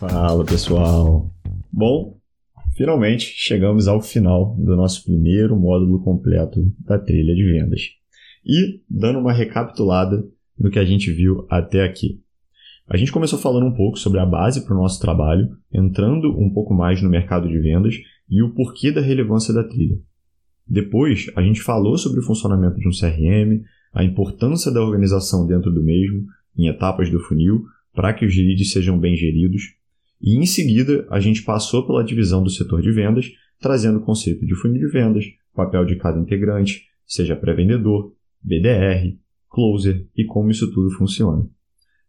Fala pessoal! Bom, finalmente chegamos ao final do nosso primeiro módulo completo da trilha de vendas. E dando uma recapitulada no que a gente viu até aqui. A gente começou falando um pouco sobre a base para o nosso trabalho, entrando um pouco mais no mercado de vendas e o porquê da relevância da trilha. Depois, a gente falou sobre o funcionamento de um CRM, a importância da organização dentro do mesmo, em etapas do funil, para que os leads sejam bem geridos. E em seguida, a gente passou pela divisão do setor de vendas, trazendo o conceito de funil de vendas, papel de cada integrante, seja pré-vendedor, BDR, closer e como isso tudo funciona.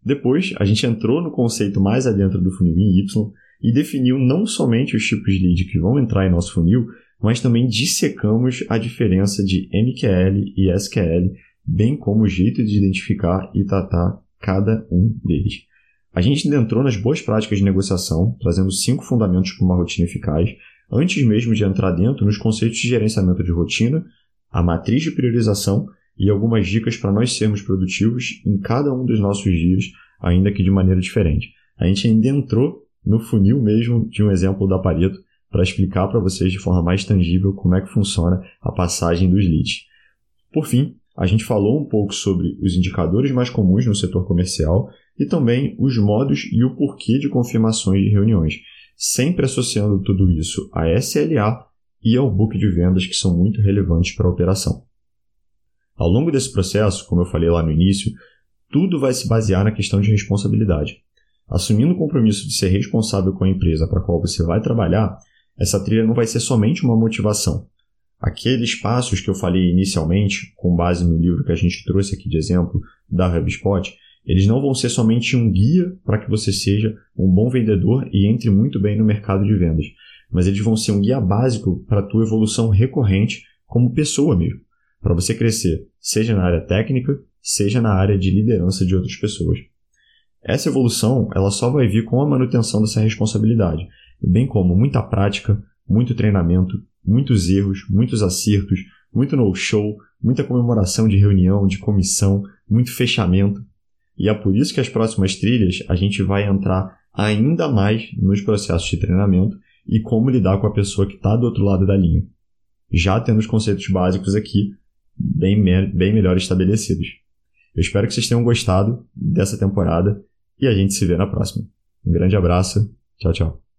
Depois, a gente entrou no conceito mais adentro do funil em Y e definiu não somente os tipos de lead que vão entrar em nosso funil, mas também dissecamos a diferença de MQL e SQL, bem como o jeito de identificar e tratar cada um deles. A gente entrou nas boas práticas de negociação, trazendo cinco fundamentos para uma rotina eficaz, antes mesmo de entrar dentro nos conceitos de gerenciamento de rotina, a matriz de priorização e algumas dicas para nós sermos produtivos em cada um dos nossos dias, ainda que de maneira diferente. A gente ainda entrou no funil mesmo de um exemplo da Pareto para explicar para vocês de forma mais tangível como é que funciona a passagem dos leads. Por fim, a gente falou um pouco sobre os indicadores mais comuns no setor comercial e também os modos e o porquê de confirmações de reuniões, sempre associando tudo isso a SLA e ao book de vendas que são muito relevantes para a operação. Ao longo desse processo, como eu falei lá no início, tudo vai se basear na questão de responsabilidade. Assumindo o compromisso de ser responsável com a empresa para a qual você vai trabalhar, essa trilha não vai ser somente uma motivação. Aqueles passos que eu falei inicialmente, com base no livro que a gente trouxe aqui de exemplo da HubSpot, eles não vão ser somente um guia para que você seja um bom vendedor e entre muito bem no mercado de vendas, mas eles vão ser um guia básico para a tua evolução recorrente como pessoa mesmo, para você crescer, seja na área técnica, seja na área de liderança de outras pessoas. Essa evolução ela só vai vir com a manutenção dessa responsabilidade, bem como muita prática, muito treinamento, muitos erros, muitos acertos, muito no-show, muita comemoração de reunião, de comissão, muito fechamento. E é por isso que as próximas trilhas a gente vai entrar ainda mais nos processos de treinamento e como lidar com a pessoa que está do outro lado da linha. Já tendo os conceitos básicos aqui bem, bem melhor estabelecidos. Eu espero que vocês tenham gostado dessa temporada e a gente se vê na próxima. Um grande abraço. Tchau, tchau.